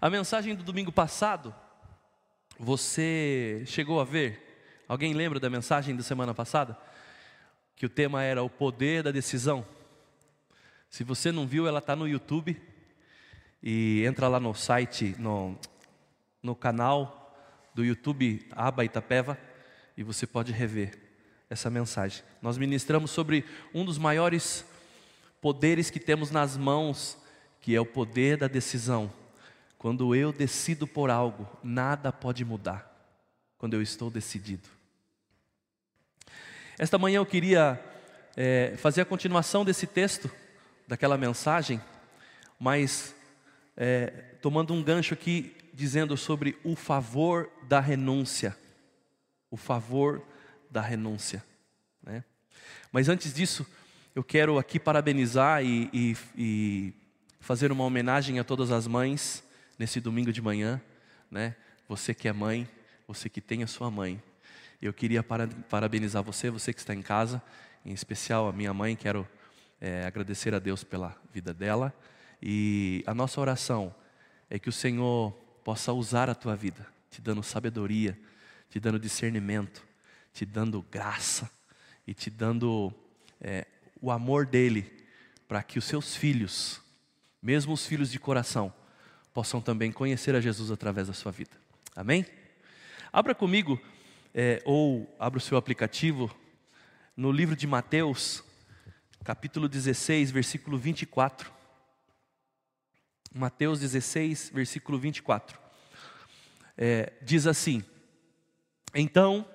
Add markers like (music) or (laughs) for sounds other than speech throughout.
A mensagem do domingo passado, você chegou a ver? Alguém lembra da mensagem da semana passada? Que o tema era o poder da decisão. Se você não viu, ela está no YouTube. E entra lá no site, no, no canal do YouTube Aba Itapeva, e você pode rever essa mensagem. Nós ministramos sobre um dos maiores poderes que temos nas mãos, que é o poder da decisão. Quando eu decido por algo, nada pode mudar. Quando eu estou decidido. Esta manhã eu queria é, fazer a continuação desse texto, daquela mensagem, mas é, tomando um gancho aqui, dizendo sobre o favor da renúncia. O favor da renúncia. Né? Mas antes disso, eu quero aqui parabenizar e, e, e, fazer uma homenagem a todas as mães nesse domingo de manhã. Né? Você que é mãe, você que tem a sua mãe. Eu queria parabenizar você, você que está em casa, em especial a minha mãe, quero é, agradecer a Deus pela vida dela e a nossa oração é que o Senhor possa usar a tua vida, te dando sabedoria, te dando discernimento, te dando graça e te dando é, o amor dele, para que os seus filhos, mesmo os filhos de coração, possam também conhecer a Jesus através da sua vida. Amém? Abra comigo, é, ou abra o seu aplicativo, no livro de Mateus, capítulo 16, versículo 24. Mateus 16, versículo 24. É, diz assim: Então,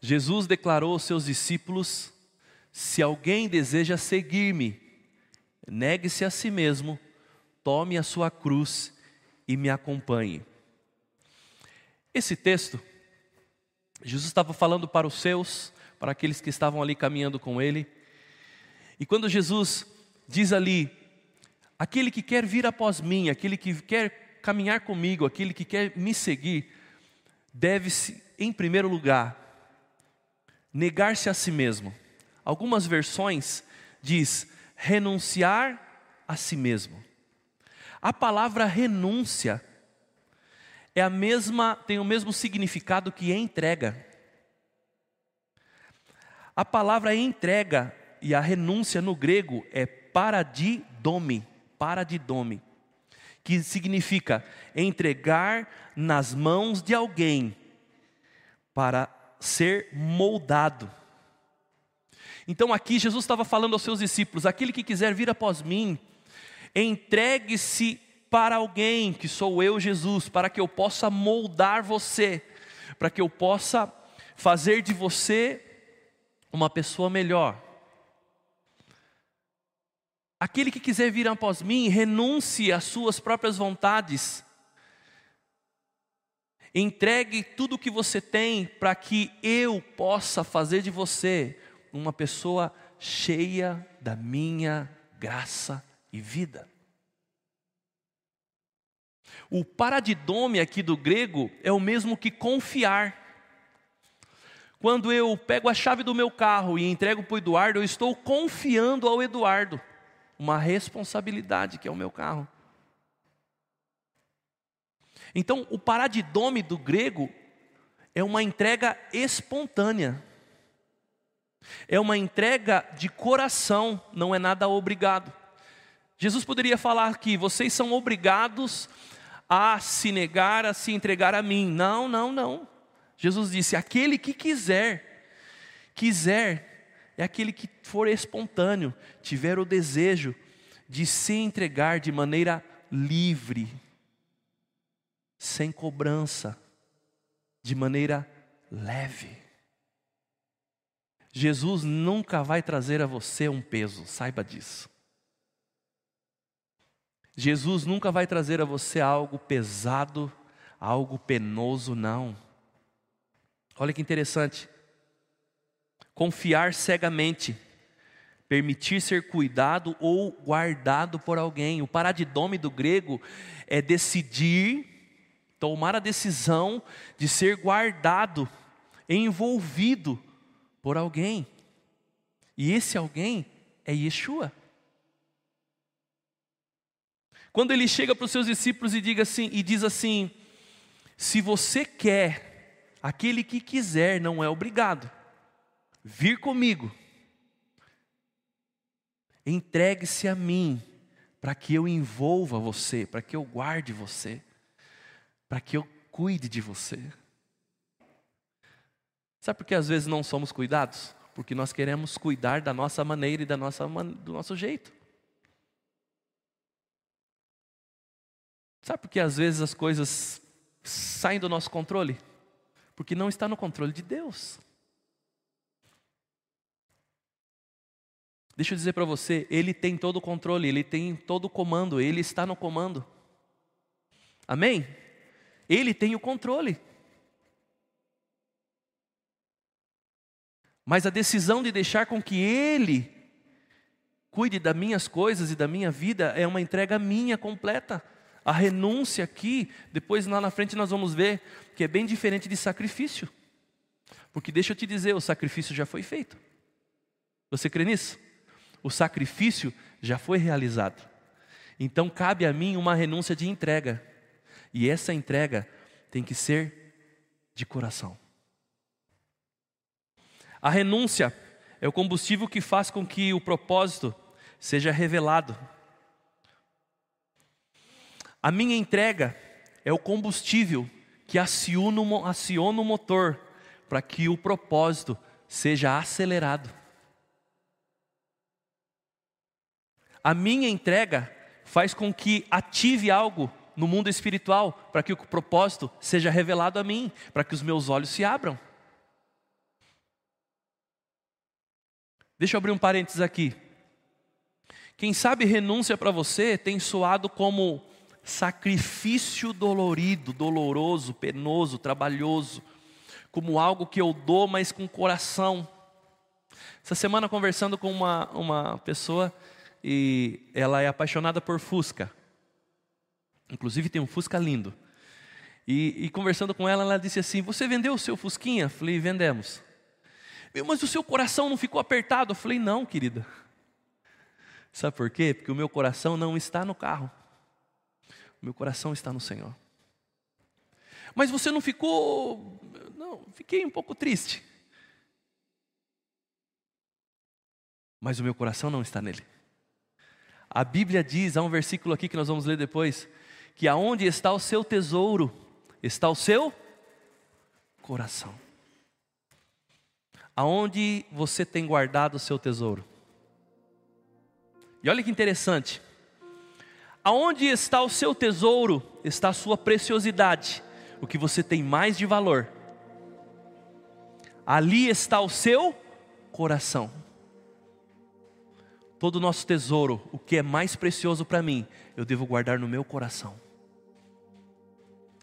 Jesus declarou aos seus discípulos: Se alguém deseja seguir-me, negue-se a si mesmo, tome a sua cruz e me acompanhe. Esse texto, Jesus estava falando para os seus, para aqueles que estavam ali caminhando com ele, e quando Jesus diz ali, aquele que quer vir após mim, aquele que quer caminhar comigo, aquele que quer me seguir, deve-se, em primeiro lugar, negar-se a si mesmo. Algumas versões diz renunciar a si mesmo. A palavra renúncia é a mesma, tem o mesmo significado que entrega. A palavra entrega e a renúncia no grego é paradidome, paradidome, que significa entregar nas mãos de alguém para ser moldado. Então aqui Jesus estava falando aos seus discípulos: aquele que quiser vir após mim, entregue-se para alguém, que sou eu, Jesus, para que eu possa moldar você, para que eu possa fazer de você uma pessoa melhor. Aquele que quiser vir após mim, renuncie às suas próprias vontades. Entregue tudo o que você tem para que eu possa fazer de você uma pessoa cheia da minha graça e vida. O paradidome aqui do grego é o mesmo que confiar. Quando eu pego a chave do meu carro e entrego para o Eduardo, eu estou confiando ao Eduardo uma responsabilidade que é o meu carro. Então, o paradidome do grego é uma entrega espontânea. É uma entrega de coração, não é nada obrigado. Jesus poderia falar que vocês são obrigados a se negar, a se entregar a mim. Não, não, não. Jesus disse: aquele que quiser, quiser, é aquele que for espontâneo, tiver o desejo de se entregar de maneira livre, sem cobrança, de maneira leve. Jesus nunca vai trazer a você um peso, saiba disso. Jesus nunca vai trazer a você algo pesado, algo penoso, não. Olha que interessante. Confiar cegamente, permitir ser cuidado ou guardado por alguém. O paradidome do grego é decidir, tomar a decisão de ser guardado, envolvido por alguém. E esse alguém é Yeshua. Quando ele chega para os seus discípulos e, diga assim, e diz assim: Se você quer, aquele que quiser não é obrigado, vir comigo, entregue-se a mim, para que eu envolva você, para que eu guarde você, para que eu cuide de você. Sabe por que às vezes não somos cuidados? Porque nós queremos cuidar da nossa maneira e da nossa, do nosso jeito. Sabe por que às vezes as coisas saem do nosso controle? Porque não está no controle de Deus. Deixa eu dizer para você, Ele tem todo o controle, Ele tem todo o comando, Ele está no comando. Amém? Ele tem o controle. Mas a decisão de deixar com que Ele cuide das minhas coisas e da minha vida é uma entrega minha completa. A renúncia aqui, depois lá na frente nós vamos ver que é bem diferente de sacrifício. Porque deixa eu te dizer, o sacrifício já foi feito. Você crê nisso? O sacrifício já foi realizado. Então cabe a mim uma renúncia de entrega. E essa entrega tem que ser de coração. A renúncia é o combustível que faz com que o propósito seja revelado. A minha entrega é o combustível que aciona o motor para que o propósito seja acelerado. A minha entrega faz com que ative algo no mundo espiritual para que o propósito seja revelado a mim, para que os meus olhos se abram. Deixa eu abrir um parênteses aqui. Quem sabe renúncia para você tem soado como sacrifício dolorido, doloroso, penoso, trabalhoso, como algo que eu dou, mas com coração. Essa semana, conversando com uma, uma pessoa, e ela é apaixonada por Fusca. Inclusive tem um Fusca lindo. E, e, conversando com ela, ela disse assim: Você vendeu o seu Fusquinha? Falei: Vendemos. Mas o seu coração não ficou apertado? Eu falei: Não, querida. Sabe por quê? Porque o meu coração não está no carro. Meu coração está no Senhor. Mas você não ficou. Não, fiquei um pouco triste. Mas o meu coração não está nele. A Bíblia diz, há um versículo aqui que nós vamos ler depois, que aonde está o seu tesouro, está o seu coração. Aonde você tem guardado o seu tesouro? E olha que interessante. Aonde está o seu tesouro, está a sua preciosidade, o que você tem mais de valor. Ali está o seu coração. Todo o nosso tesouro, o que é mais precioso para mim, eu devo guardar no meu coração.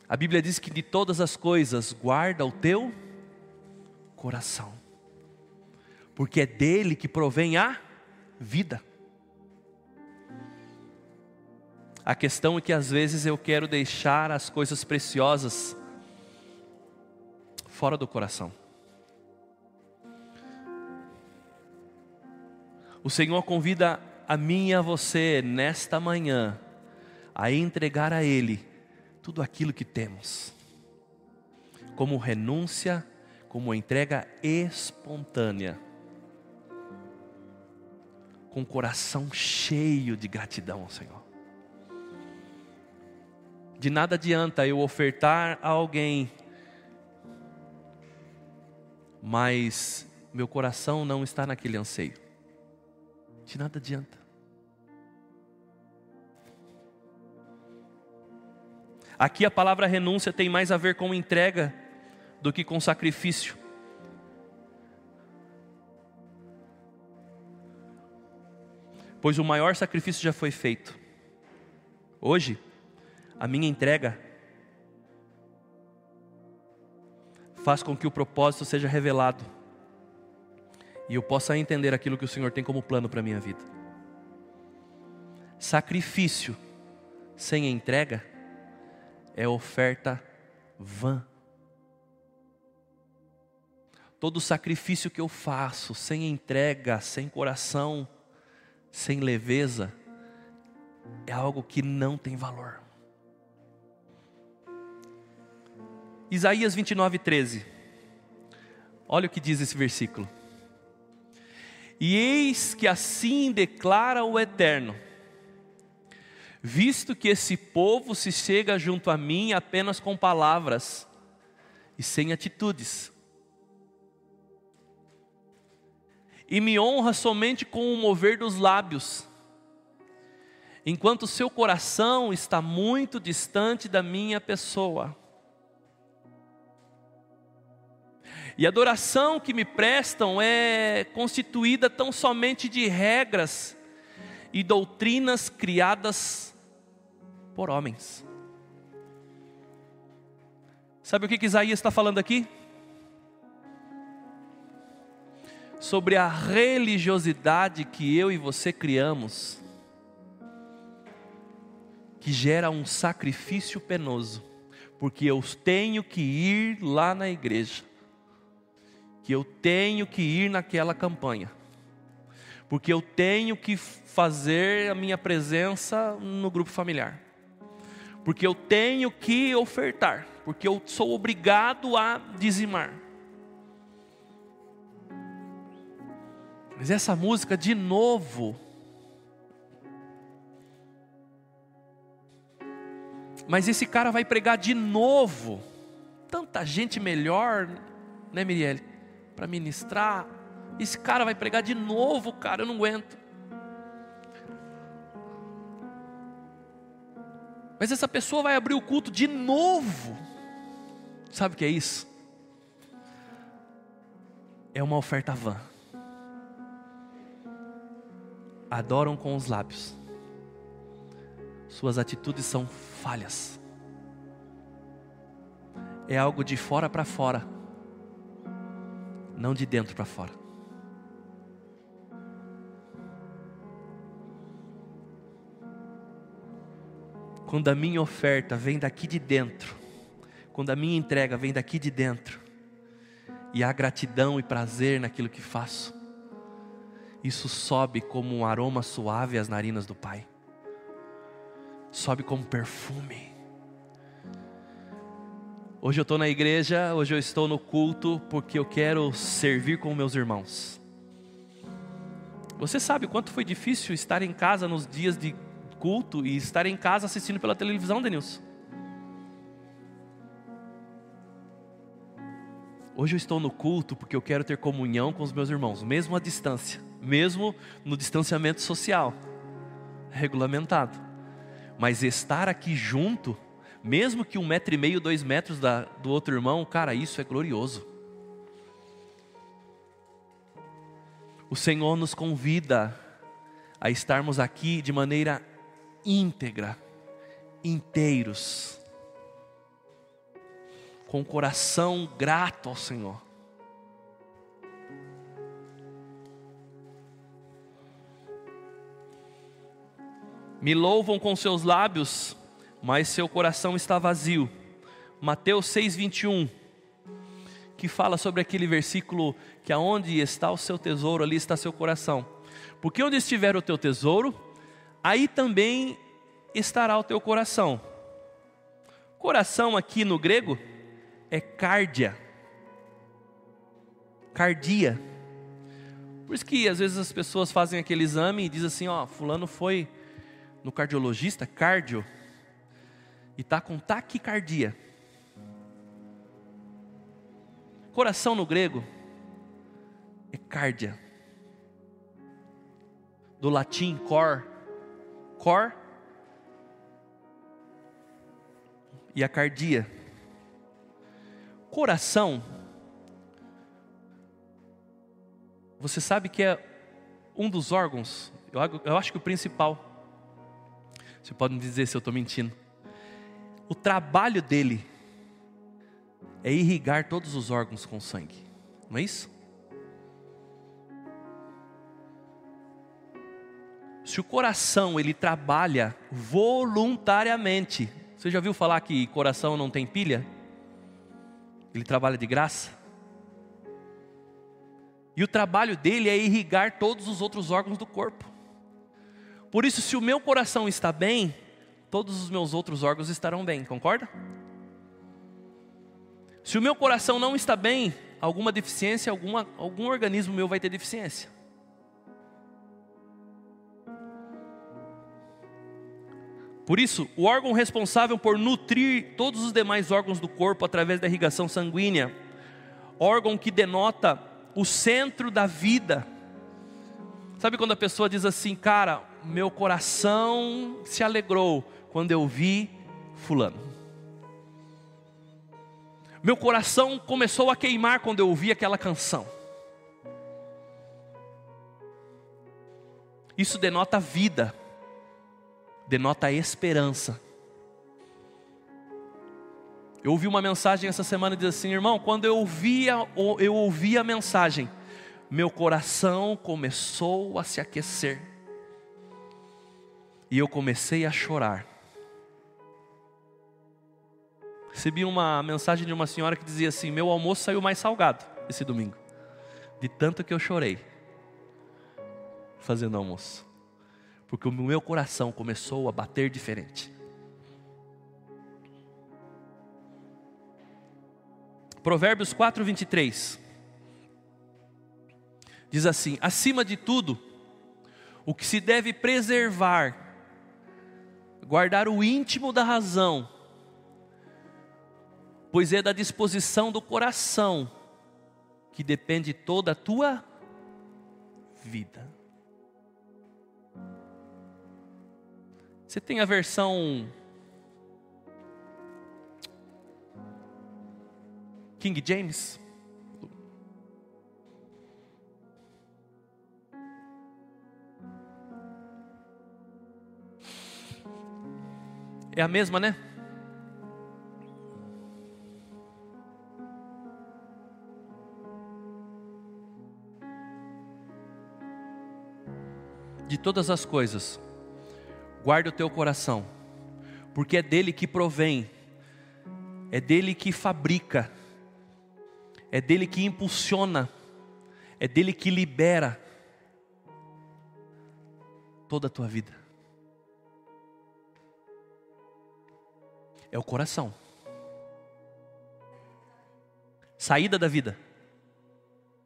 A Bíblia diz que de todas as coisas guarda o teu coração porque é dele que provém a vida. A questão é que às vezes eu quero deixar as coisas preciosas fora do coração. O Senhor convida a mim e a você nesta manhã a entregar a Ele tudo aquilo que temos, como renúncia, como entrega espontânea com o coração cheio de gratidão ao Senhor. De nada adianta eu ofertar a alguém, mas meu coração não está naquele anseio. De nada adianta. Aqui a palavra renúncia tem mais a ver com entrega do que com sacrifício. pois o maior sacrifício já foi feito. Hoje, a minha entrega faz com que o propósito seja revelado e eu possa entender aquilo que o Senhor tem como plano para a minha vida. Sacrifício sem entrega é oferta vã. Todo sacrifício que eu faço sem entrega, sem coração, sem leveza, é algo que não tem valor. Isaías 29, 13. Olha o que diz esse versículo. E eis que assim declara o Eterno: visto que esse povo se chega junto a mim apenas com palavras e sem atitudes, e me honra somente com o mover dos lábios, enquanto seu coração está muito distante da minha pessoa. E a adoração que me prestam é constituída tão somente de regras e doutrinas criadas por homens. Sabe o que, que Isaías está falando aqui? Sobre a religiosidade que eu e você criamos, que gera um sacrifício penoso, porque eu tenho que ir lá na igreja que eu tenho que ir naquela campanha, porque eu tenho que fazer a minha presença no grupo familiar, porque eu tenho que ofertar, porque eu sou obrigado a dizimar. Mas essa música, de novo, mas esse cara vai pregar de novo. Tanta gente melhor, né, Mirielle? Para ministrar. Esse cara vai pregar de novo, cara, eu não aguento. Mas essa pessoa vai abrir o culto de novo. Sabe o que é isso? É uma oferta vã. Adoram com os lábios. Suas atitudes são falhas. É algo de fora para fora não de dentro para fora. Quando a minha oferta vem daqui de dentro, quando a minha entrega vem daqui de dentro, e há gratidão e prazer naquilo que faço, isso sobe como um aroma suave às narinas do Pai, sobe como perfume. Hoje eu estou na igreja, hoje eu estou no culto porque eu quero servir com meus irmãos. Você sabe quanto foi difícil estar em casa nos dias de culto e estar em casa assistindo pela televisão, Denilson? Hoje eu estou no culto porque eu quero ter comunhão com os meus irmãos, mesmo à distância, mesmo no distanciamento social, regulamentado. Mas estar aqui junto mesmo que um metro e meio, dois metros da, do outro irmão, cara, isso é glorioso. O Senhor nos convida a estarmos aqui de maneira íntegra, inteiros, com o coração grato ao Senhor. Me louvam com seus lábios, mas seu coração está vazio. Mateus 6:21, que fala sobre aquele versículo que aonde está o seu tesouro, ali está seu coração. Porque onde estiver o teu tesouro, aí também estará o teu coração. Coração aqui no grego é cardia. Cardia. Por isso que às vezes as pessoas fazem aquele exame e dizem assim, ó, fulano foi no cardiologista, cardio, e está com taquicardia. Coração no grego é cardia. Do latim cor, cor e a cardia. Coração, você sabe que é um dos órgãos, eu acho que o principal. Você pode me dizer se eu estou mentindo o trabalho dele é irrigar todos os órgãos com sangue, não é isso? Se o coração ele trabalha voluntariamente, você já viu falar que coração não tem pilha? Ele trabalha de graça. E o trabalho dele é irrigar todos os outros órgãos do corpo. Por isso, se o meu coração está bem, todos os meus outros órgãos estarão bem, concorda? Se o meu coração não está bem, alguma deficiência, alguma, algum organismo meu vai ter deficiência. Por isso, o órgão responsável por nutrir todos os demais órgãos do corpo através da irrigação sanguínea, órgão que denota o centro da vida. Sabe quando a pessoa diz assim, cara, meu coração se alegrou quando eu vi Fulano. Meu coração começou a queimar quando eu ouvi aquela canção. Isso denota vida, denota esperança. Eu ouvi uma mensagem essa semana diz assim, irmão, quando eu ouvia, eu ouvi a mensagem, meu coração começou a se aquecer. E eu comecei a chorar. Recebi uma mensagem de uma senhora que dizia assim: Meu almoço saiu mais salgado esse domingo, de tanto que eu chorei fazendo almoço, porque o meu coração começou a bater diferente. Provérbios 4, 23 diz assim: Acima de tudo, o que se deve preservar, guardar o íntimo da razão, pois é da disposição do coração que depende toda a tua vida. Você tem a versão King James? É a mesma, né? de todas as coisas, guarda o teu coração, porque é dele que provém, é dele que fabrica, é dele que impulsiona, é dele que libera toda a tua vida. É o coração. Saída da vida.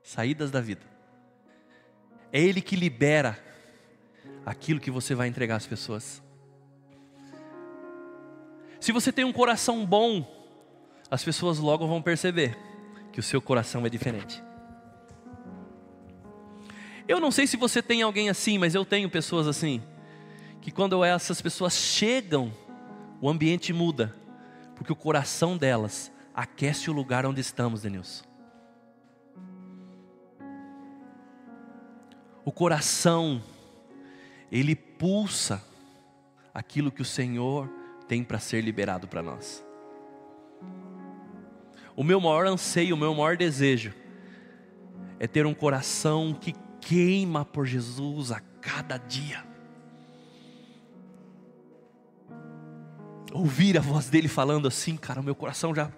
Saídas da vida. É Ele que libera aquilo que você vai entregar às pessoas. Se você tem um coração bom, as pessoas logo vão perceber que o seu coração é diferente. Eu não sei se você tem alguém assim, mas eu tenho pessoas assim, que quando essas pessoas chegam, o ambiente muda, porque o coração delas aquece o lugar onde estamos, Denilson. O coração ele pulsa aquilo que o Senhor tem para ser liberado para nós. O meu maior anseio, o meu maior desejo é ter um coração que queima por Jesus a cada dia. Ouvir a voz dele falando assim, cara, o meu coração já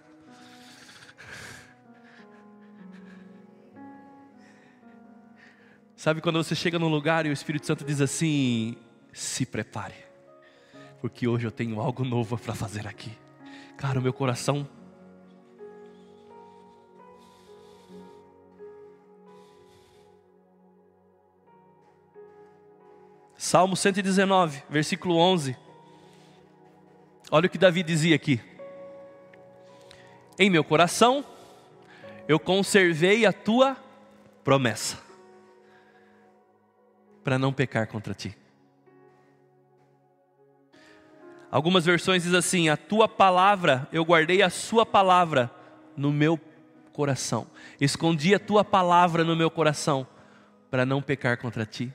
Sabe quando você chega num lugar e o Espírito Santo diz assim: se prepare, porque hoje eu tenho algo novo para fazer aqui. Cara, o meu coração. Salmo 119, versículo 11. Olha o que Davi dizia aqui: Em meu coração eu conservei a tua promessa para não pecar contra ti. Algumas versões diz assim: A tua palavra, eu guardei a sua palavra no meu coração. Escondi a tua palavra no meu coração para não pecar contra ti.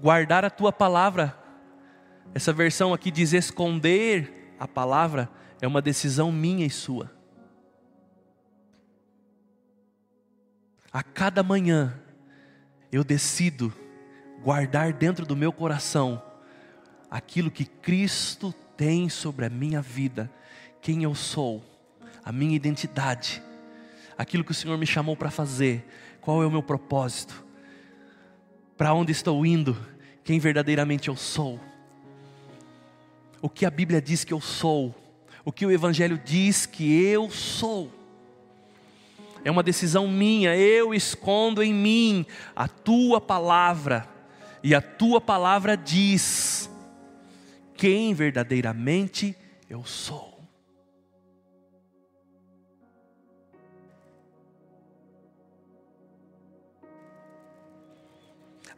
Guardar a tua palavra. Essa versão aqui diz esconder a palavra é uma decisão minha e sua. A cada manhã eu decido guardar dentro do meu coração aquilo que Cristo tem sobre a minha vida, quem eu sou, a minha identidade, aquilo que o Senhor me chamou para fazer, qual é o meu propósito, para onde estou indo, quem verdadeiramente eu sou, o que a Bíblia diz que eu sou, o que o Evangelho diz que eu sou. É uma decisão minha, eu escondo em mim a tua palavra, e a tua palavra diz quem verdadeiramente eu sou.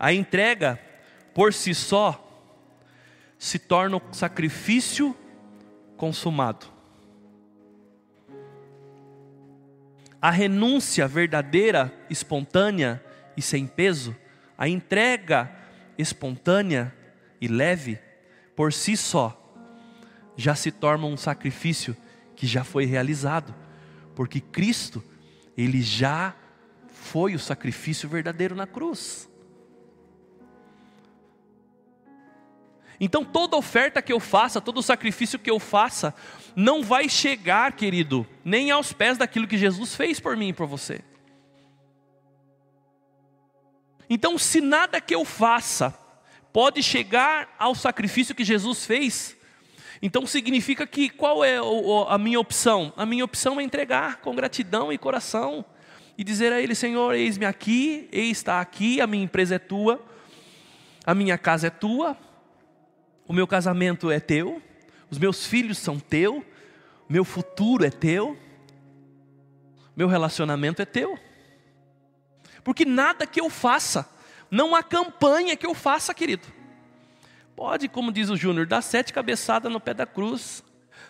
A entrega por si só se torna um sacrifício consumado. A renúncia verdadeira, espontânea e sem peso, a entrega espontânea e leve, por si só, já se torna um sacrifício que já foi realizado, porque Cristo, Ele já foi o sacrifício verdadeiro na cruz. Então toda oferta que eu faça, todo sacrifício que eu faça, não vai chegar, querido, nem aos pés daquilo que Jesus fez por mim e por você. Então, se nada que eu faça pode chegar ao sacrifício que Jesus fez, então significa que qual é a minha opção? A minha opção é entregar com gratidão e coração e dizer a Ele: Senhor, eis-me aqui, eis está aqui, a minha empresa é tua, a minha casa é tua, o meu casamento é teu, os meus filhos são teu, meu futuro é teu, meu relacionamento é teu. Porque nada que eu faça, não há campanha que eu faça, querido. Pode, como diz o Júnior, dar sete cabeçadas no pé da cruz.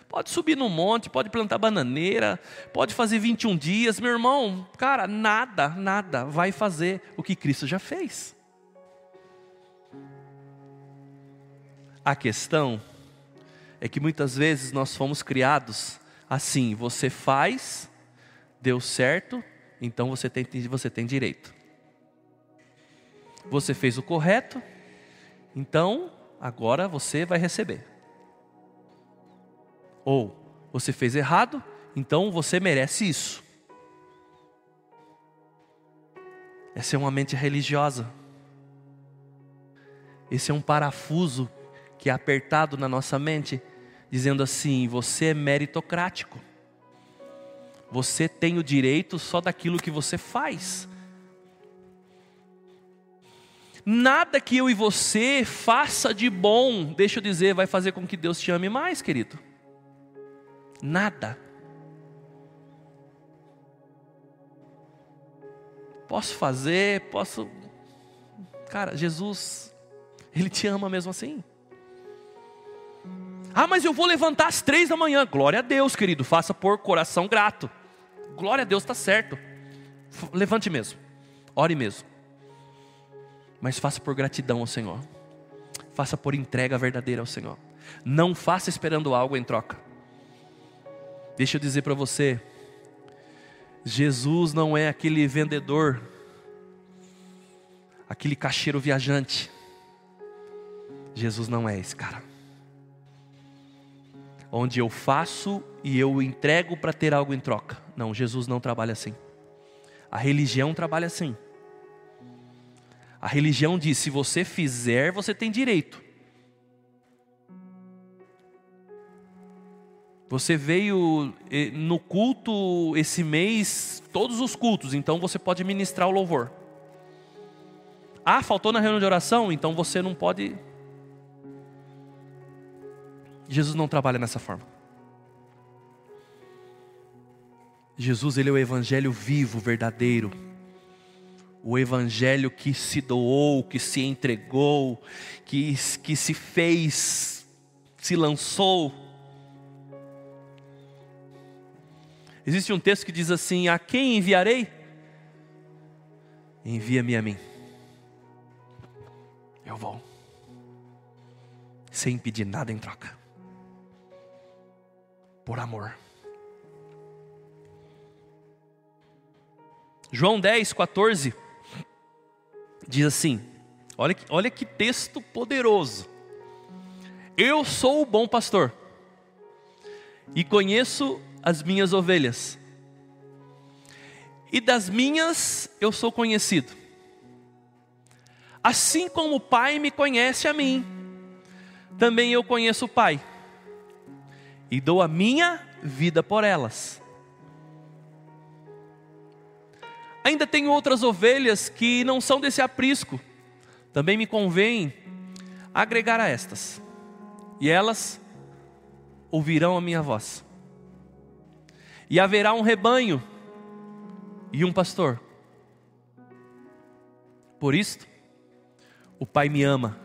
Pode subir no monte, pode plantar bananeira, pode fazer 21 dias. Meu irmão, cara, nada, nada vai fazer o que Cristo já fez. A questão é que muitas vezes nós fomos criados assim: você faz, deu certo, então você tem, você tem direito. Você fez o correto, então agora você vai receber. Ou você fez errado, então você merece isso. Essa é uma mente religiosa. Esse é um parafuso que é apertado na nossa mente, dizendo assim: você é meritocrático. Você tem o direito só daquilo que você faz. Nada que eu e você faça de bom, deixa eu dizer, vai fazer com que Deus te ame mais, querido. Nada. Posso fazer, posso. Cara, Jesus, Ele te ama mesmo assim. Ah, mas eu vou levantar às três da manhã. Glória a Deus, querido. Faça por coração grato. Glória a Deus, está certo. Levante mesmo. Ore mesmo. Mas faça por gratidão ao Senhor. Faça por entrega verdadeira ao Senhor. Não faça esperando algo em troca. Deixa eu dizer para você. Jesus não é aquele vendedor, aquele caixeiro viajante. Jesus não é esse cara onde eu faço e eu entrego para ter algo em troca. Não, Jesus não trabalha assim. A religião trabalha assim. A religião diz: se você fizer, você tem direito. Você veio eh, no culto esse mês, todos os cultos, então você pode ministrar o louvor. Ah, faltou na reunião de oração, então você não pode Jesus não trabalha dessa forma. Jesus, ele é o evangelho vivo, verdadeiro. O evangelho que se doou, que se entregou, que, que se fez, se lançou. Existe um texto que diz assim: A quem enviarei? Envia-me a mim. Eu vou, sem pedir nada em troca por amor. João 10, 14 diz assim: olha, olha que texto poderoso. Eu sou o bom pastor e conheço as minhas ovelhas, e das minhas eu sou conhecido. Assim como o Pai me conhece a mim, também eu conheço o Pai, e dou a minha vida por elas. Ainda tenho outras ovelhas que não são desse aprisco, também me convém agregar a estas, e elas ouvirão a minha voz. E haverá um rebanho e um pastor. Por isto, o Pai me ama,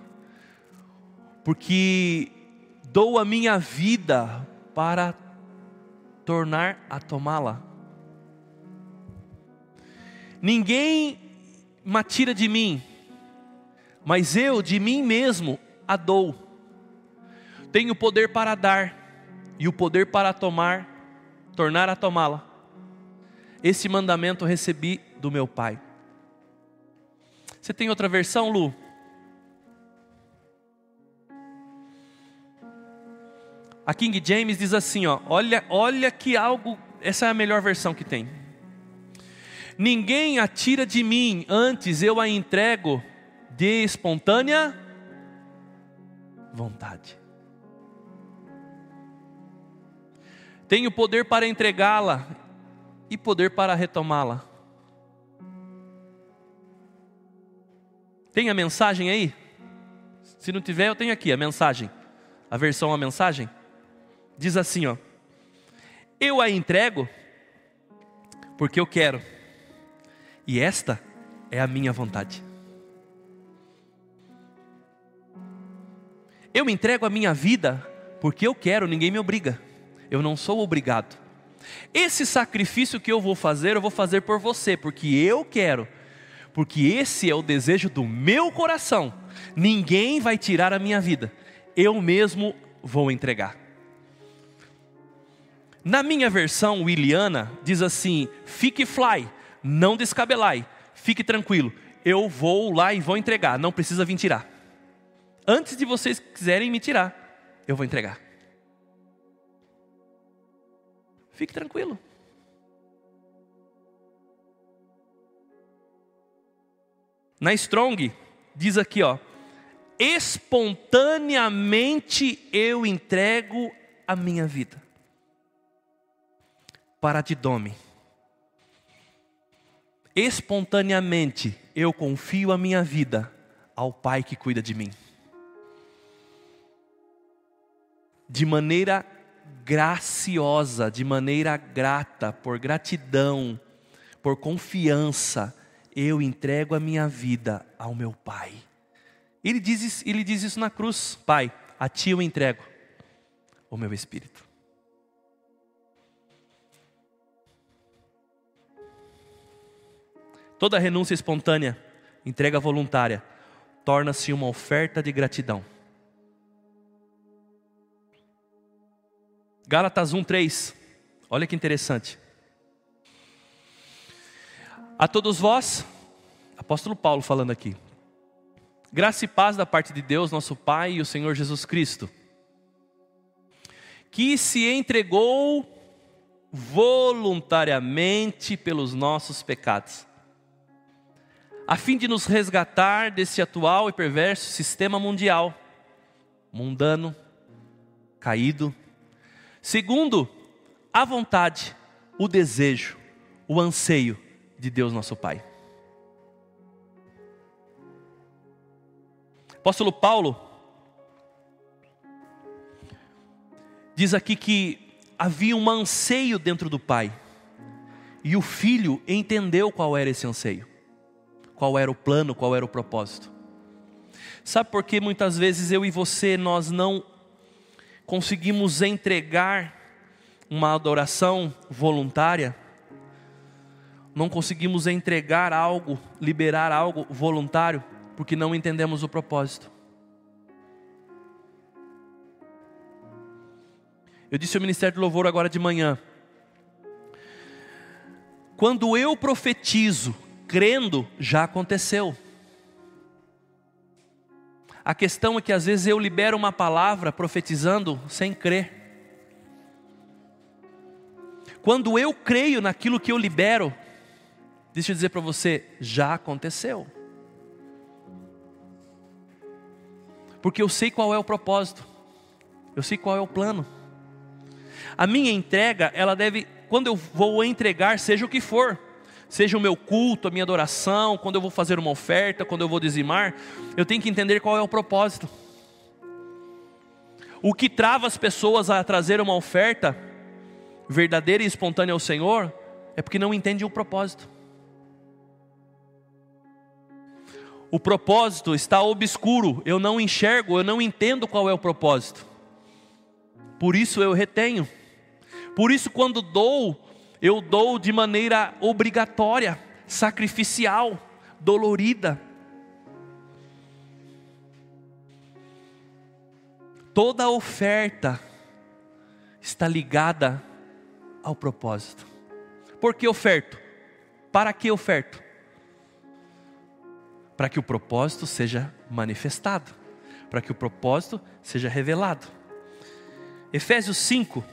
porque dou a minha vida para tornar a tomá-la. Ninguém me tira de mim, mas eu de mim mesmo a dou. Tenho poder para dar e o poder para tomar, tornar a tomá-la. Esse mandamento recebi do meu Pai. Você tem outra versão, Lu? A King James diz assim, ó, olha, olha que algo, essa é a melhor versão que tem. Ninguém a tira de mim, antes eu a entrego de espontânea vontade. Tenho poder para entregá-la e poder para retomá-la. Tem a mensagem aí? Se não tiver, eu tenho aqui a mensagem. A versão a mensagem diz assim, ó: Eu a entrego porque eu quero. E esta é a minha vontade. Eu entrego a minha vida porque eu quero, ninguém me obriga. Eu não sou obrigado. Esse sacrifício que eu vou fazer, eu vou fazer por você, porque eu quero. Porque esse é o desejo do meu coração. Ninguém vai tirar a minha vida. Eu mesmo vou entregar. Na minha versão Williana, diz assim: fique fly, não descabelai, fique tranquilo. Eu vou lá e vou entregar, não precisa vir tirar. Antes de vocês quiserem me tirar, eu vou entregar. Fique tranquilo. Na Strong, diz aqui, ó, espontaneamente eu entrego a minha vida para Didome. Espontaneamente eu confio a minha vida ao Pai que cuida de mim. De maneira graciosa, de maneira grata, por gratidão, por confiança, eu entrego a minha vida ao meu Pai. Ele diz, ele diz isso na cruz: Pai, a Ti eu entrego o meu espírito. Toda renúncia espontânea, entrega voluntária, torna-se uma oferta de gratidão. Gálatas 1:3. Olha que interessante. A todos vós, apóstolo Paulo falando aqui. Graça e paz da parte de Deus, nosso Pai e o Senhor Jesus Cristo, que se entregou voluntariamente pelos nossos pecados, a fim de nos resgatar desse atual e perverso sistema mundial, mundano, caído, Segundo, a vontade, o desejo, o anseio de Deus nosso Pai. Apóstolo Paulo diz aqui que havia um anseio dentro do Pai, e o filho entendeu qual era esse anseio, qual era o plano, qual era o propósito. Sabe por que muitas vezes eu e você nós não conseguimos entregar uma adoração voluntária, não conseguimos entregar algo, liberar algo voluntário, porque não entendemos o propósito. Eu disse ao Ministério do Louvor agora de manhã. Quando eu profetizo, crendo, já aconteceu. A questão é que às vezes eu libero uma palavra profetizando sem crer. Quando eu creio naquilo que eu libero, Deixa eu dizer para você, já aconteceu. Porque eu sei qual é o propósito. Eu sei qual é o plano. A minha entrega, ela deve, quando eu vou entregar, seja o que for, seja o meu culto, a minha adoração, quando eu vou fazer uma oferta, quando eu vou dizimar, eu tenho que entender qual é o propósito. O que trava as pessoas a trazer uma oferta verdadeira e espontânea ao Senhor é porque não entendem o propósito. O propósito está obscuro, eu não enxergo, eu não entendo qual é o propósito. Por isso eu retenho. Por isso, quando dou, eu dou de maneira obrigatória, sacrificial, dolorida. Toda oferta está ligada ao propósito. Por que oferto? Para que oferto? Para que o propósito seja manifestado, para que o propósito seja revelado. Efésios 5,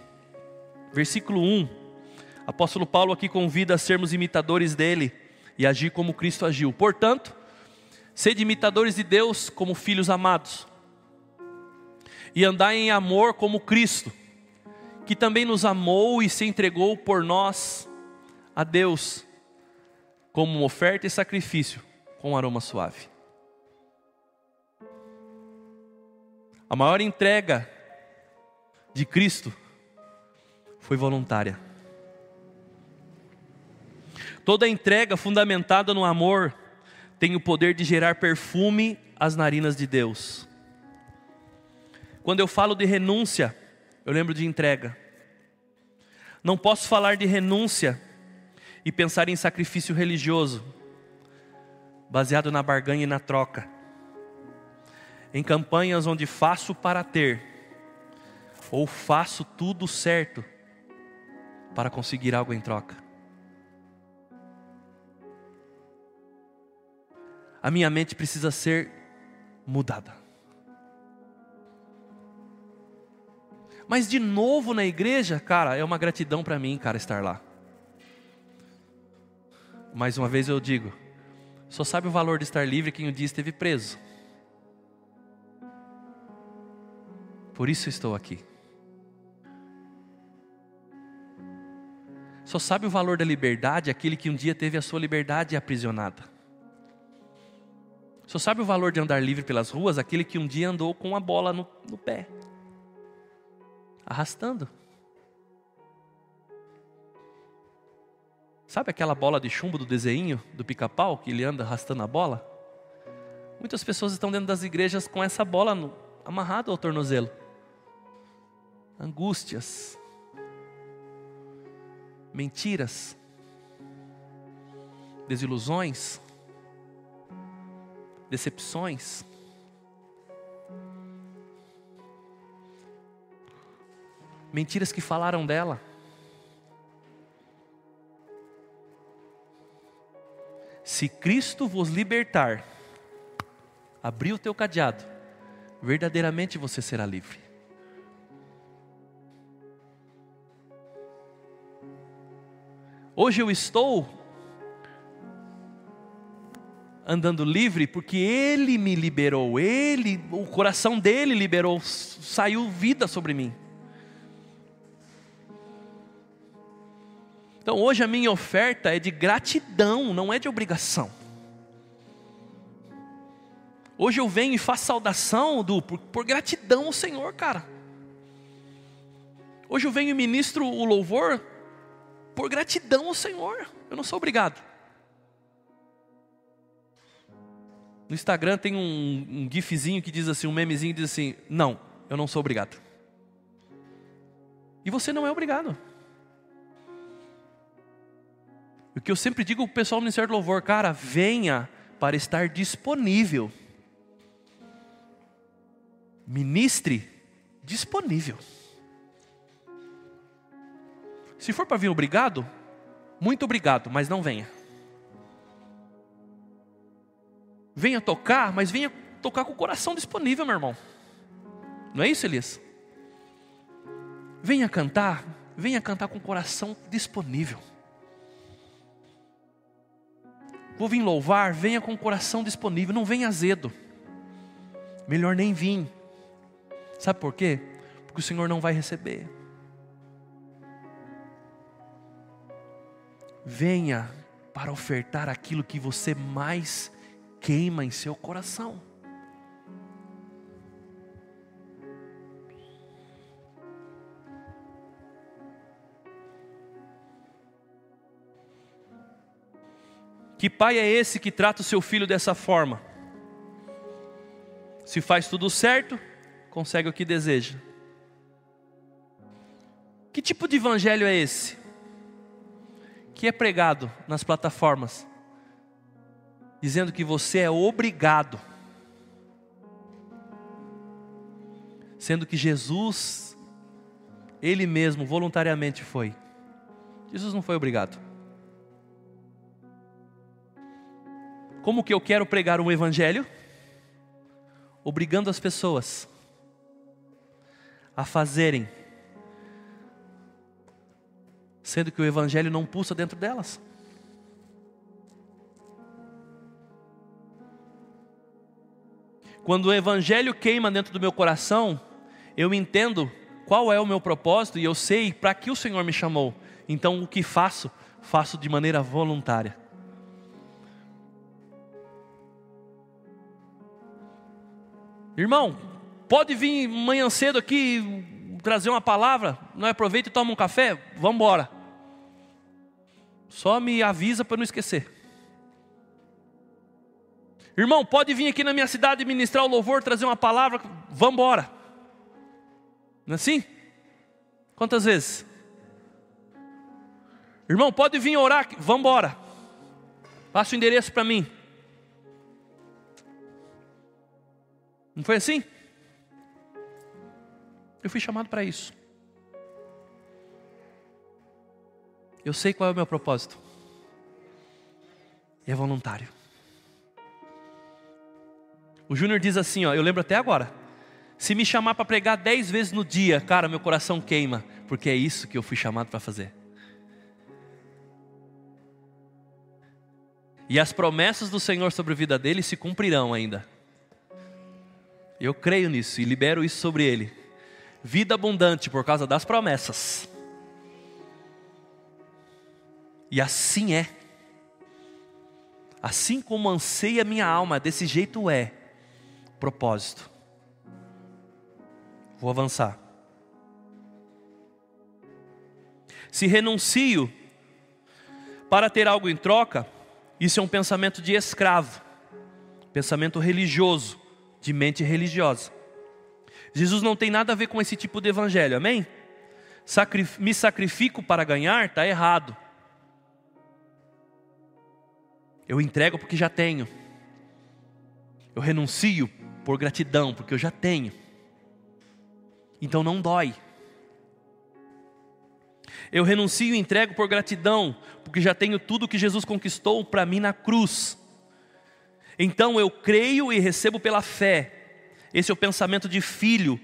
versículo 1. Apóstolo Paulo aqui convida a sermos imitadores dele e agir como Cristo agiu. Portanto, sede imitadores de Deus como filhos amados. E andai em amor como Cristo, que também nos amou e se entregou por nós a Deus como oferta e sacrifício com aroma suave. A maior entrega de Cristo foi voluntária. Toda entrega fundamentada no amor tem o poder de gerar perfume às narinas de Deus. Quando eu falo de renúncia, eu lembro de entrega. Não posso falar de renúncia e pensar em sacrifício religioso, baseado na barganha e na troca. Em campanhas onde faço para ter, ou faço tudo certo para conseguir algo em troca. A minha mente precisa ser mudada. Mas de novo na igreja, cara, é uma gratidão para mim, cara, estar lá. Mais uma vez eu digo, só sabe o valor de estar livre quem um dia esteve preso. Por isso estou aqui. Só sabe o valor da liberdade aquele que um dia teve a sua liberdade aprisionada. Só sabe o valor de andar livre pelas ruas aquele que um dia andou com uma bola no, no pé arrastando. Sabe aquela bola de chumbo do desenho do pica-pau que ele anda arrastando a bola? Muitas pessoas estão dentro das igrejas com essa bola no, amarrada ao tornozelo. Angústias, mentiras, desilusões, decepções. mentiras que falaram dela. Se Cristo vos libertar, abrir o teu cadeado, verdadeiramente você será livre. Hoje eu estou andando livre porque Ele me liberou, Ele, o coração dele liberou, saiu vida sobre mim. Então hoje a minha oferta é de gratidão, não é de obrigação. Hoje eu venho e faço saudação do, por, por gratidão ao Senhor, cara. Hoje eu venho e ministro o louvor por gratidão ao Senhor. Eu não sou obrigado. No Instagram tem um, um gifzinho que diz assim, um memezinho que diz assim: Não, eu não sou obrigado. E você não é obrigado. O que eu sempre digo para o pessoal do Ministério do Louvor, cara, venha para estar disponível. Ministre disponível. Se for para vir obrigado, muito obrigado, mas não venha. Venha tocar, mas venha tocar com o coração disponível, meu irmão. Não é isso, Elias? Venha cantar, venha cantar com o coração disponível. vou vir louvar, venha com o coração disponível, não venha azedo. Melhor nem vir. Sabe por quê? Porque o Senhor não vai receber. Venha para ofertar aquilo que você mais queima em seu coração. Que pai é esse que trata o seu filho dessa forma? Se faz tudo certo, consegue o que deseja. Que tipo de evangelho é esse? Que é pregado nas plataformas, dizendo que você é obrigado, sendo que Jesus, Ele mesmo voluntariamente foi. Jesus não foi obrigado. Como que eu quero pregar um evangelho? Obrigando as pessoas a fazerem, sendo que o evangelho não pulsa dentro delas. Quando o evangelho queima dentro do meu coração, eu entendo qual é o meu propósito e eu sei para que o Senhor me chamou. Então o que faço, faço de maneira voluntária. Irmão, pode vir manhã cedo aqui trazer uma palavra, não aproveita e toma um café? Vamos embora. Só me avisa para não esquecer. Irmão, pode vir aqui na minha cidade ministrar o louvor, trazer uma palavra, vamos embora. Não é assim? Quantas vezes? Irmão, pode vir orar, vamos embora. Passa o endereço para mim. Não foi assim? Eu fui chamado para isso. Eu sei qual é o meu propósito. E é voluntário. O Júnior diz assim, ó, eu lembro até agora. Se me chamar para pregar dez vezes no dia, cara, meu coração queima, porque é isso que eu fui chamado para fazer. E as promessas do Senhor sobre a vida dele se cumprirão ainda. Eu creio nisso e libero isso sobre ele. Vida abundante por causa das promessas. E assim é. Assim como anseia minha alma, desse jeito é. Propósito. Vou avançar. Se renuncio para ter algo em troca, isso é um pensamento de escravo, pensamento religioso de mente religiosa. Jesus não tem nada a ver com esse tipo de evangelho, amém? Sacrif me sacrifico para ganhar, está errado. Eu entrego porque já tenho. Eu renuncio por gratidão, porque eu já tenho. Então não dói. Eu renuncio e entrego por gratidão, porque já tenho tudo que Jesus conquistou para mim na cruz. Então eu creio e recebo pela fé. Esse é o pensamento de filho,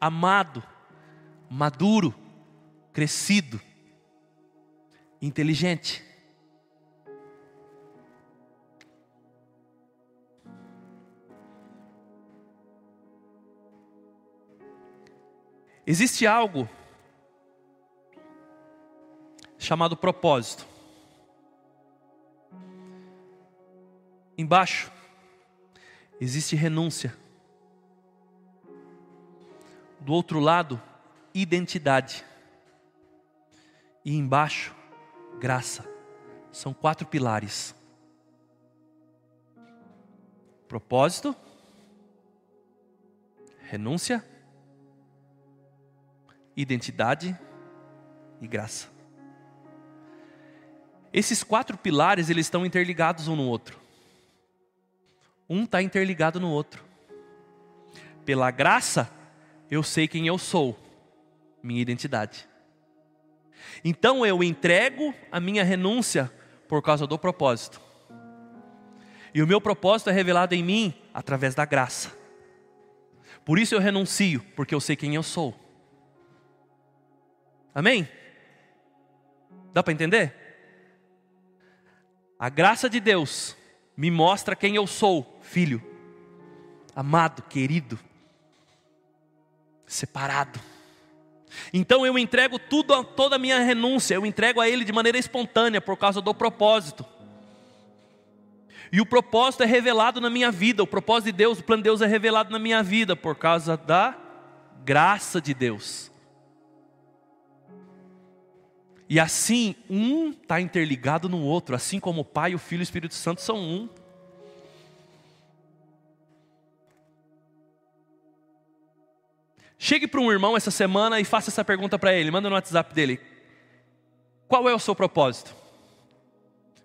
amado, maduro, crescido, inteligente. Existe algo chamado propósito. Embaixo existe renúncia. Do outro lado, identidade. E embaixo, graça. São quatro pilares: propósito, renúncia, identidade e graça. Esses quatro pilares eles estão interligados um no outro. Um está interligado no outro. Pela graça, eu sei quem eu sou, minha identidade. Então eu entrego a minha renúncia por causa do propósito. E o meu propósito é revelado em mim através da graça. Por isso eu renuncio, porque eu sei quem eu sou. Amém? Dá para entender? A graça de Deus me mostra quem eu sou, filho, amado, querido, separado. Então eu entrego tudo, toda a minha renúncia, eu entrego a Ele de maneira espontânea por causa do propósito. E o propósito é revelado na minha vida, o propósito de Deus, o plano de Deus é revelado na minha vida por causa da graça de Deus. E assim, um está interligado no outro, assim como o Pai, o Filho e o Espírito Santo são um. Chegue para um irmão essa semana e faça essa pergunta para ele, manda no WhatsApp dele. Qual é o seu propósito?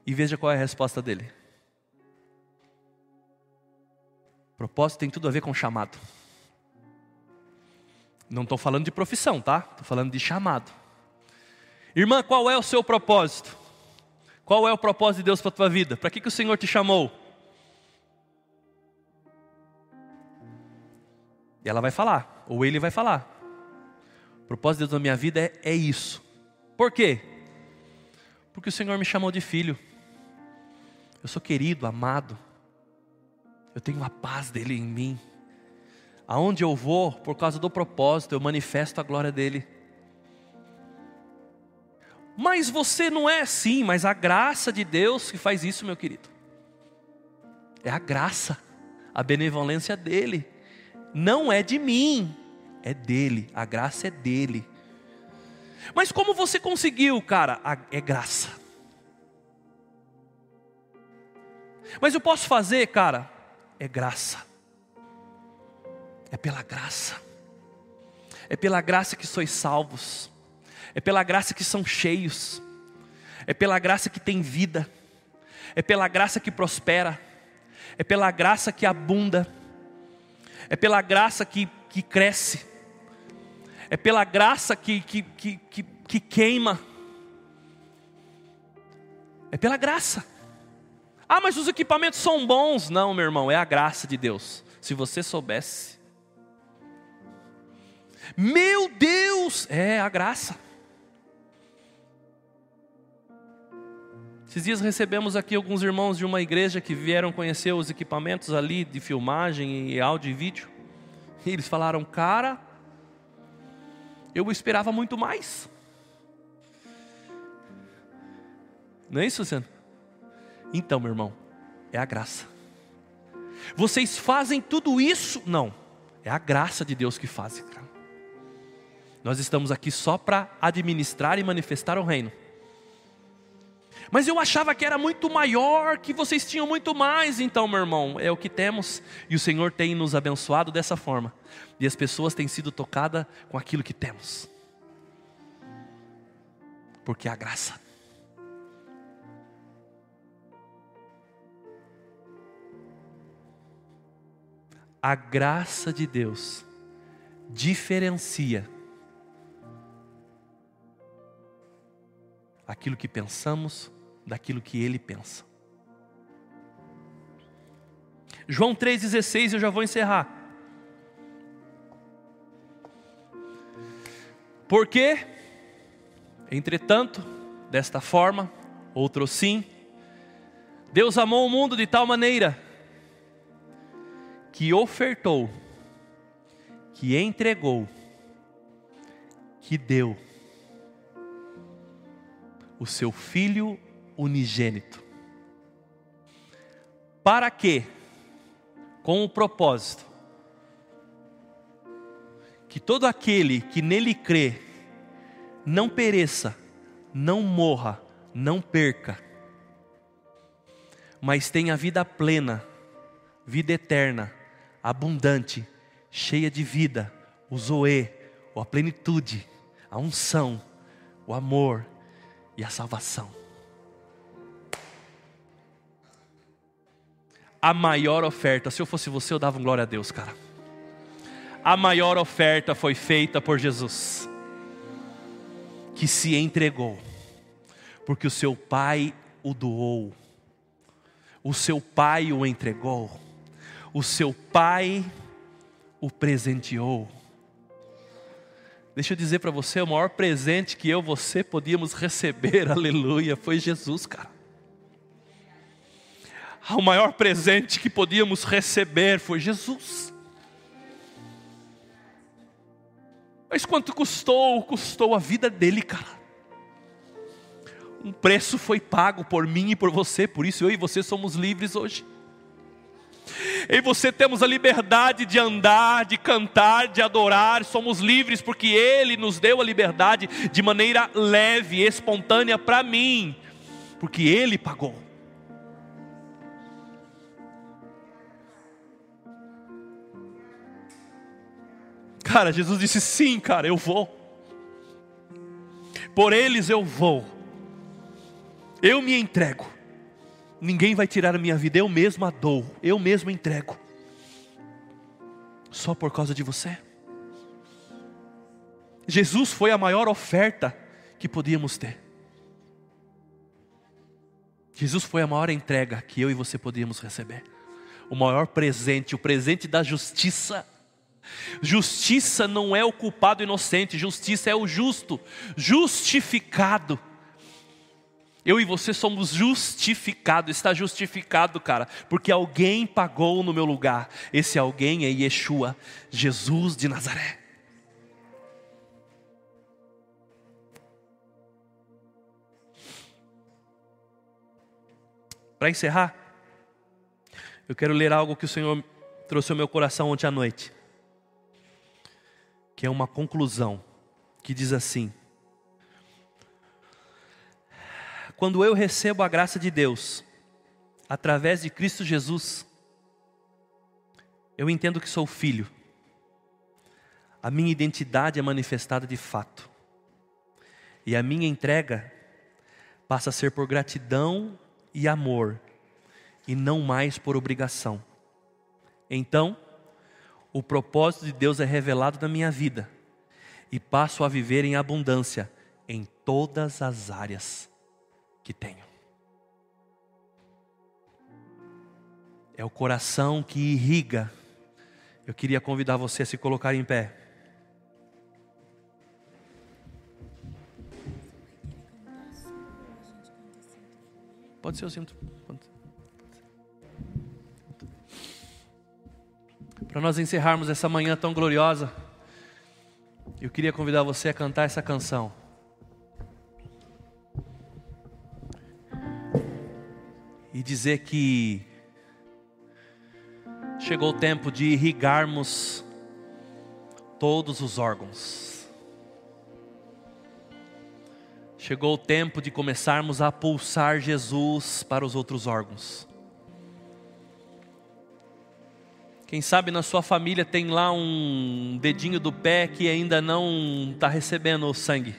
E veja qual é a resposta dele. Propósito tem tudo a ver com chamado. Não estou falando de profissão, tá? Estou falando de chamado. Irmã, qual é o seu propósito? Qual é o propósito de Deus para a tua vida? Para que, que o Senhor te chamou? E ela vai falar, ou ele vai falar. O propósito de Deus na minha vida é, é isso. Por quê? Porque o Senhor me chamou de filho. Eu sou querido, amado. Eu tenho a paz dele em mim. Aonde eu vou, por causa do propósito, eu manifesto a glória dele. Mas você não é assim, mas a graça de Deus que faz isso, meu querido. É a graça, a benevolência dele não é de mim, é dele, a graça é dele. Mas como você conseguiu, cara? É graça. Mas eu posso fazer, cara? É graça. É pela graça. É pela graça que sois salvos. É pela graça que são cheios. É pela graça que tem vida. É pela graça que prospera. É pela graça que abunda é pela graça que, que cresce, é pela graça que, que, que, que, que queima, é pela graça. Ah, mas os equipamentos são bons. Não, meu irmão, é a graça de Deus. Se você soubesse. Meu Deus, é a graça. Esses dias recebemos aqui alguns irmãos de uma igreja que vieram conhecer os equipamentos ali de filmagem e áudio e vídeo. E eles falaram, cara, eu esperava muito mais. Não é isso, Luciano? Então, meu irmão, é a graça. Vocês fazem tudo isso? Não, é a graça de Deus que faz. Cara. Nós estamos aqui só para administrar e manifestar o reino. Mas eu achava que era muito maior, que vocês tinham muito mais. Então, meu irmão, é o que temos e o Senhor tem nos abençoado dessa forma. E as pessoas têm sido tocadas com aquilo que temos. Porque a graça. A graça de Deus diferencia aquilo que pensamos daquilo que ele pensa. João 3,16, eu já vou encerrar. Porque, entretanto, desta forma, outro sim, Deus amou o mundo de tal maneira que ofertou, que entregou, que deu o seu Filho unigênito. Para quê? Com o propósito que todo aquele que nele crê não pereça, não morra, não perca, mas tenha vida plena, vida eterna, abundante, cheia de vida, o zoe, a plenitude, a unção, o amor e a salvação. a maior oferta. Se eu fosse você, eu dava um glória a Deus, cara. A maior oferta foi feita por Jesus, que se entregou, porque o seu Pai o doou, o seu Pai o entregou, o seu Pai o presenteou. Deixa eu dizer para você, o maior presente que eu, você podíamos receber, (laughs) aleluia, foi Jesus, cara. o maior presente que podíamos receber foi Jesus. Mas quanto custou? Custou a vida dele, cara. Um preço foi pago por mim e por você, por isso eu e você somos livres hoje. Eu e você temos a liberdade de andar, de cantar, de adorar, somos livres porque Ele nos deu a liberdade de maneira leve, espontânea para mim, porque Ele pagou. Cara, Jesus disse: sim, cara, eu vou. Por eles eu vou. Eu me entrego. Ninguém vai tirar a minha vida, eu mesmo a dou, eu mesmo entrego. Só por causa de você. Jesus foi a maior oferta que podíamos ter. Jesus foi a maior entrega que eu e você podíamos receber. O maior presente, o presente da justiça. Justiça não é o culpado inocente, justiça é o justo, justificado. Eu e você somos justificados, está justificado, cara, porque alguém pagou no meu lugar. Esse alguém é Yeshua, Jesus de Nazaré. Para encerrar, eu quero ler algo que o Senhor trouxe ao meu coração ontem à noite, que é uma conclusão, que diz assim: Quando eu recebo a graça de Deus, através de Cristo Jesus, eu entendo que sou filho. A minha identidade é manifestada de fato. E a minha entrega passa a ser por gratidão e amor, e não mais por obrigação. Então, o propósito de Deus é revelado na minha vida, e passo a viver em abundância em todas as áreas que tenho. É o coração que irriga. Eu queria convidar você a se colocar em pé. Pode ser o cinto. Para nós encerrarmos essa manhã tão gloriosa, eu queria convidar você a cantar essa canção. Dizer que chegou o tempo de irrigarmos todos os órgãos. Chegou o tempo de começarmos a pulsar Jesus para os outros órgãos. Quem sabe na sua família tem lá um dedinho do pé que ainda não está recebendo o sangue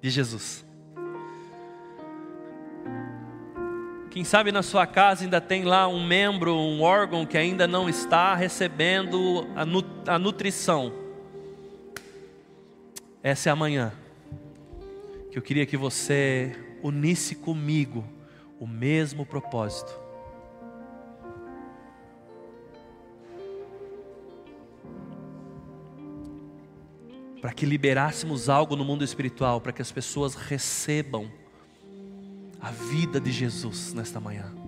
de Jesus. Quem sabe na sua casa ainda tem lá um membro, um órgão que ainda não está recebendo a, nut a nutrição. Essa é a manhã que eu queria que você unisse comigo o mesmo propósito. Para que liberássemos algo no mundo espiritual, para que as pessoas recebam a vida de Jesus nesta manhã.